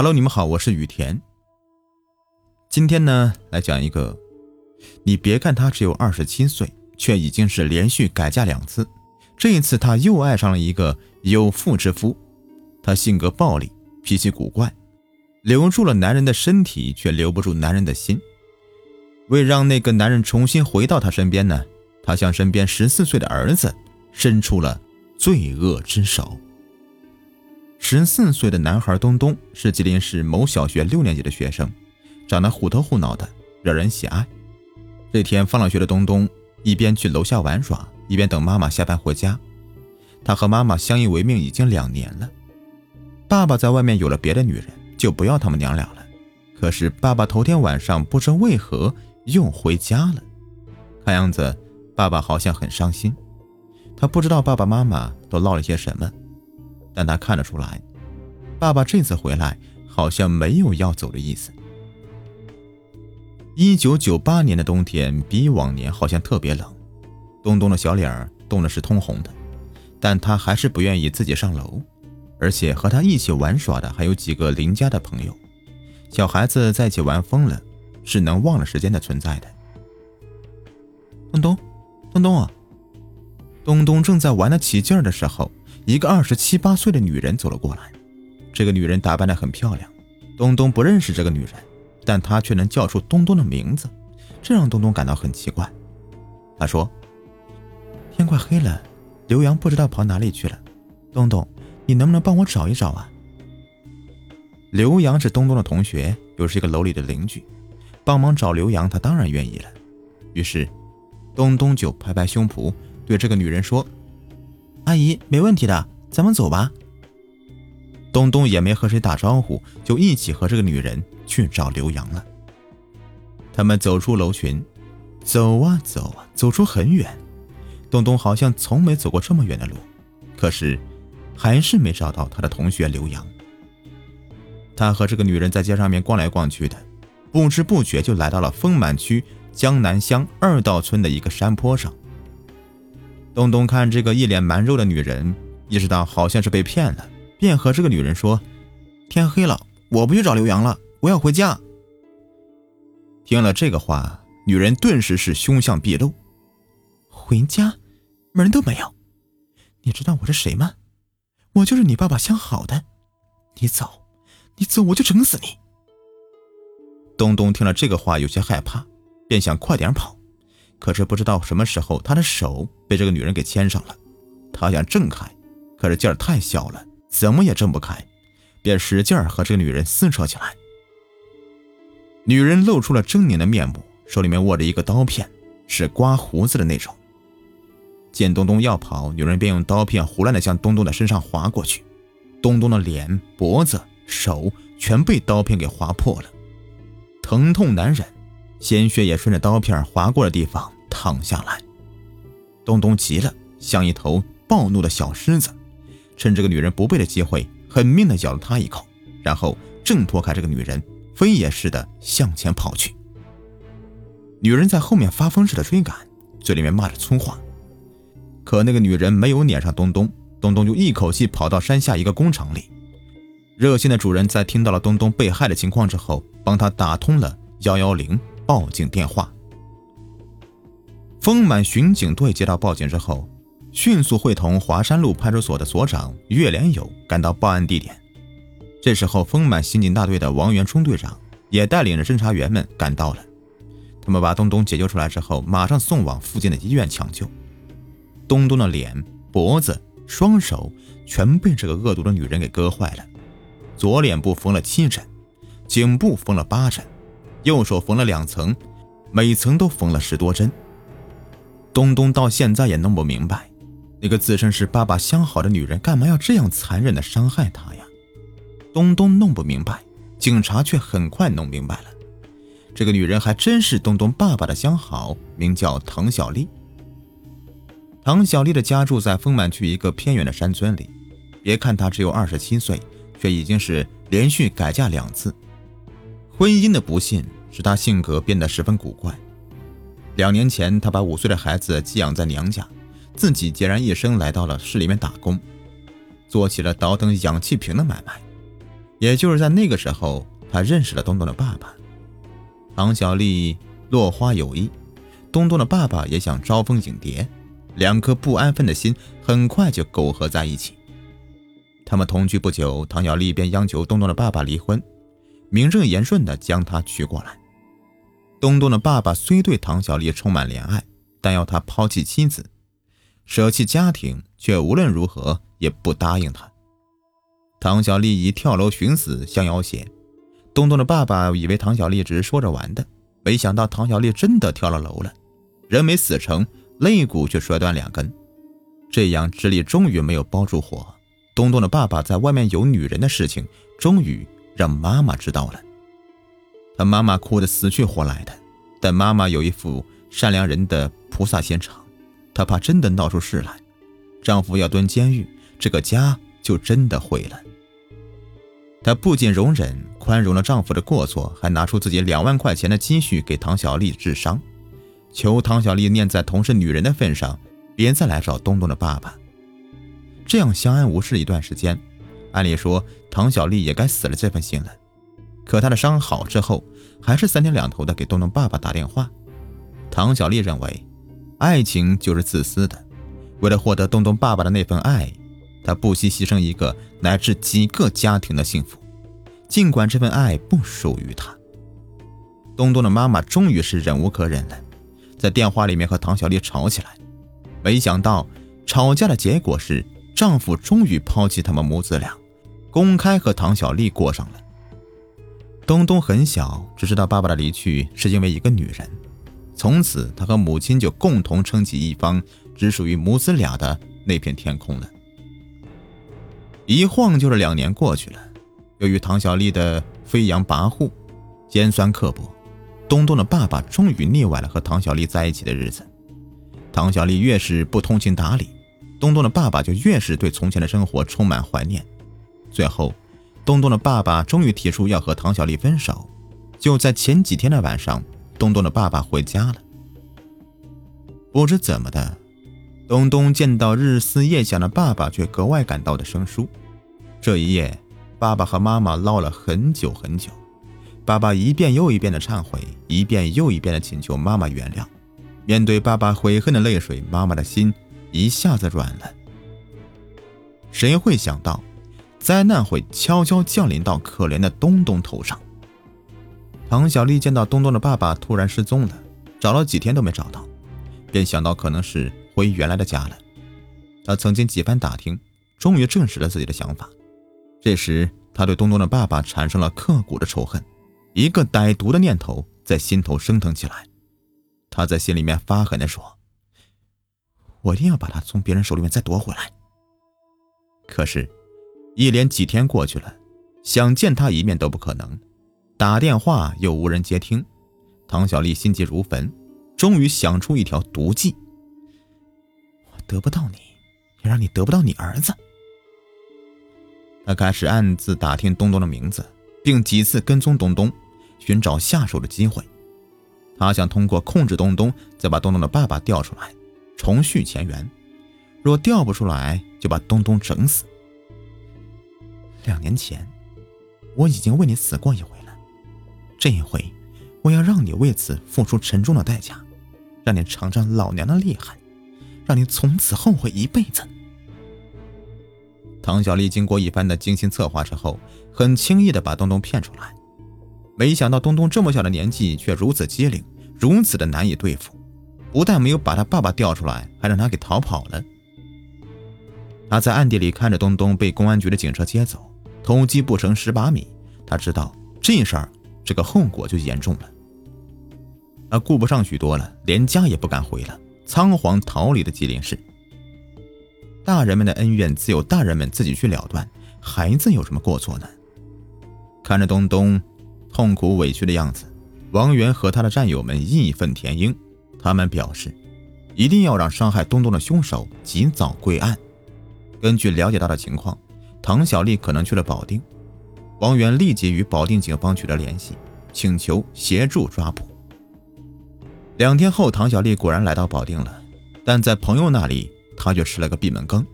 Hello，你们好，我是雨田。今天呢，来讲一个，你别看他只有二十七岁，却已经是连续改嫁两次。这一次他又爱上了一个有妇之夫，他性格暴戾，脾气古怪，留住了男人的身体，却留不住男人的心。为让那个男人重新回到他身边呢，他向身边十四岁的儿子伸出了罪恶之手。十四岁的男孩东东是吉林市某小学六年级的学生，长得虎头虎脑的，惹人喜爱。这天放了学的东东一边去楼下玩耍，一边等妈妈下班回家。他和妈妈相依为命已经两年了，爸爸在外面有了别的女人，就不要他们娘俩了。可是爸爸头天晚上不知为何又回家了，看样子爸爸好像很伤心。他不知道爸爸妈妈都唠了些什么。但他看得出来，爸爸这次回来好像没有要走的意思。一九九八年的冬天比往年好像特别冷，东东的小脸儿冻的是通红的，但他还是不愿意自己上楼，而且和他一起玩耍的还有几个邻家的朋友。小孩子在一起玩疯了，是能忘了时间的存在的。东东，东东啊！东东正在玩得起劲儿的时候。一个二十七八岁的女人走了过来，这个女人打扮得很漂亮。东东不认识这个女人，但她却能叫出东东的名字，这让东东感到很奇怪。他说：“天快黑了，刘洋不知道跑哪里去了。东东，你能不能帮我找一找啊？”刘洋是东东的同学，又是一个楼里的邻居，帮忙找刘洋，他当然愿意了。于是，东东就拍拍胸脯，对这个女人说。阿姨，没问题的，咱们走吧。东东也没和谁打招呼，就一起和这个女人去找刘洋了。他们走出楼群，走啊走啊，走出很远。东东好像从没走过这么远的路，可是还是没找到他的同学刘洋。他和这个女人在街上面逛来逛去的，不知不觉就来到了丰满区江南乡二道村的一个山坡上。东东看这个一脸蛮肉的女人，意识到好像是被骗了，便和这个女人说：“天黑了，我不去找刘洋了，我要回家。”听了这个话，女人顿时是凶相毕露：“回家，门都没有。你知道我是谁吗？我就是你爸爸相好的。你走，你走，我就整死你。”东东听了这个话，有些害怕，便想快点跑。可是不知道什么时候，他的手被这个女人给牵上了。他想挣开，可是劲儿太小了，怎么也挣不开，便使劲儿和这个女人撕扯起来。女人露出了狰狞的面目，手里面握着一个刀片，是刮胡子的那种。见东东要跑，女人便用刀片胡乱的向东东的身上划过去。东东的脸、脖子、手全被刀片给划破了，疼痛难忍。鲜血也顺着刀片划过的地方淌下来。东东急了，像一头暴怒的小狮子，趁这个女人不备的机会，狠命的咬了她一口，然后挣脱开这个女人，飞也似的向前跑去。女人在后面发疯似的追赶，嘴里面骂着粗话。可那个女人没有撵上东东，东东就一口气跑到山下一个工厂里。热心的主人在听到了东东被害的情况之后，帮他打通了幺幺零。报警电话。丰满巡警队接到报警之后，迅速会同华山路派出所的所长岳连友赶到报案地点。这时候，丰满刑警大队的王元冲队长也带领着侦查员们赶到了。他们把东东解救出来之后，马上送往附近的医院抢救。东东的脸、脖子、双手全被这个恶毒的女人给割坏了，左脸部缝了七针，颈部缝了八针。右手缝了两层，每层都缝了十多针。东东到现在也弄不明白，那个自称是爸爸相好的女人干嘛要这样残忍的伤害他呀？东东弄不明白，警察却很快弄明白了。这个女人还真是东东爸爸的相好，名叫唐小丽。唐小丽的家住在丰满区一个偏远的山村里。别看她只有二十七岁，却已经是连续改嫁两次。婚姻的不幸使她性格变得十分古怪。两年前，她把五岁的孩子寄养在娘家，自己孑然一身来到了市里面打工，做起了倒腾氧气瓶的买卖。也就是在那个时候，她认识了东东的爸爸。唐小丽落花有意，东东的爸爸也想招蜂引蝶，两颗不安分的心很快就苟合在一起。他们同居不久，唐小丽便央求东东的爸爸离婚，名正言顺地将他娶过来。东东的爸爸虽对唐小丽充满怜爱，但要他抛弃妻子，舍弃家庭，却无论如何也不答应他。唐小丽以跳楼寻死相要挟。东东的爸爸以为唐小丽只是说着玩的，没想到唐小丽真的跳了楼了，人没死成，肋骨却摔断两根。这样智力终于没有包住火。东东的爸爸在外面有女人的事情，终于让妈妈知道了。他妈妈哭得死去活来的，但妈妈有一副善良人的菩萨心肠，她怕真的闹出事来，丈夫要蹲监狱，这个家就真的毁了。她不仅容忍、宽容了丈夫的过错，还拿出自己两万块钱的积蓄给唐小丽治伤，求唐小丽念在同是女人的份上，别再来找东东的爸爸。这样相安无事一段时间，按理说唐小丽也该死了这份心了。可她的伤好之后，还是三天两头的给东东爸爸打电话。唐小丽认为，爱情就是自私的，为了获得东东爸爸的那份爱。她不惜牺牲一个乃至几个家庭的幸福，尽管这份爱不属于她。东东的妈妈终于是忍无可忍了，在电话里面和唐小丽吵起来。没想到吵架的结果是，丈夫终于抛弃他们母子俩，公开和唐小丽过上了。东东很小，只知道爸爸的离去是因为一个女人，从此他和母亲就共同撑起一方只属于母子俩的那片天空了。一晃就是两年过去了。由于唐小丽的飞扬跋扈、尖酸刻薄，东东的爸爸终于腻歪了和唐小丽在一起的日子。唐小丽越是不通情达理，东东的爸爸就越是对从前的生活充满怀念。最后，东东的爸爸终于提出要和唐小丽分手。就在前几天的晚上，东东的爸爸回家了。不知怎么的。东东见到日思夜想的爸爸，却格外感到的生疏。这一夜，爸爸和妈妈唠了很久很久。爸爸一遍又一遍的忏悔，一遍又一遍的请求妈妈原谅。面对爸爸悔恨的泪水，妈妈的心一下子软了。谁会想到，灾难会悄悄降临到可怜的东东头上？唐小丽见到东东的爸爸突然失踪了，找了几天都没找到，便想到可能是。回原来的家了。他曾经几番打听，终于证实了自己的想法。这时，他对东东的爸爸产生了刻骨的仇恨，一个歹毒的念头在心头升腾起来。他在心里面发狠地说：“我一定要把他从别人手里面再夺回来。”可是，一连几天过去了，想见他一面都不可能，打电话又无人接听。唐小丽心急如焚，终于想出一条毒计。我得不到你，也让你得不到你儿子。他开始暗自打听东东的名字，并几次跟踪东东，寻找下手的机会。他想通过控制东东，再把东东的爸爸调出来，重续前缘。若调不出来，就把东东整死。两年前，我已经为你死过一回了，这一回，我要让你为此付出沉重的代价，让你尝尝老娘的厉害。让你从此后悔一辈子。唐小丽经过一番的精心策划之后，很轻易的把东东骗出来。没想到东东这么小的年纪却如此机灵，如此的难以对付。不但没有把他爸爸调出来，还让他给逃跑了。他在暗地里看着东东被公安局的警车接走，偷鸡不成蚀把米。他知道这事儿，这个后果就严重了。他顾不上许多了，连家也不敢回了。仓皇逃离的吉林市。大人们的恩怨自有大人们自己去了断，孩子有什么过错呢？看着东东痛苦委屈的样子，王源和他的战友们义愤填膺。他们表示，一定要让伤害东东的凶手及早归案。根据了解到的情况，唐小丽可能去了保定。王源立即与保定警方取得联系，请求协助抓捕。两天后，唐小丽果然来到保定了，但在朋友那里，她却吃了个闭门羹。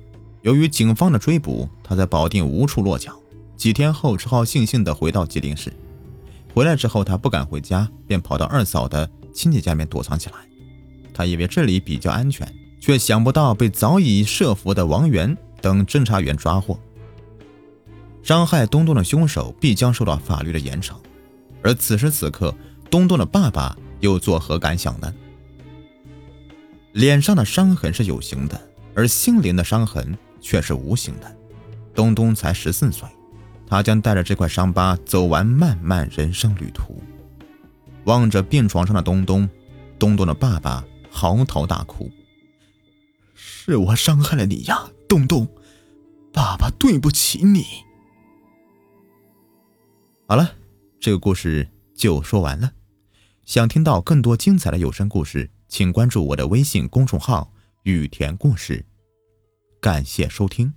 由于警方的追捕，她在保定无处落脚，几天后，只好悻悻地回到吉林市。回来之后，他不敢回家，便跑到二嫂的亲戚家面躲藏起来。他以为这里比较安全，却想不到被早已设伏的王源等侦查员抓获。伤害东东的凶手必将受到法律的严惩。而此时此刻，东东的爸爸又作何感想呢？脸上的伤痕是有形的，而心灵的伤痕却是无形的。东东才十四岁。他将带着这块伤疤走完漫漫人生旅途。望着病床上的东东，东东的爸爸嚎啕大哭：“是我伤害了你呀，东东，爸爸对不起你。”好了，这个故事就说完了。想听到更多精彩的有声故事，请关注我的微信公众号“雨田故事”。感谢收听。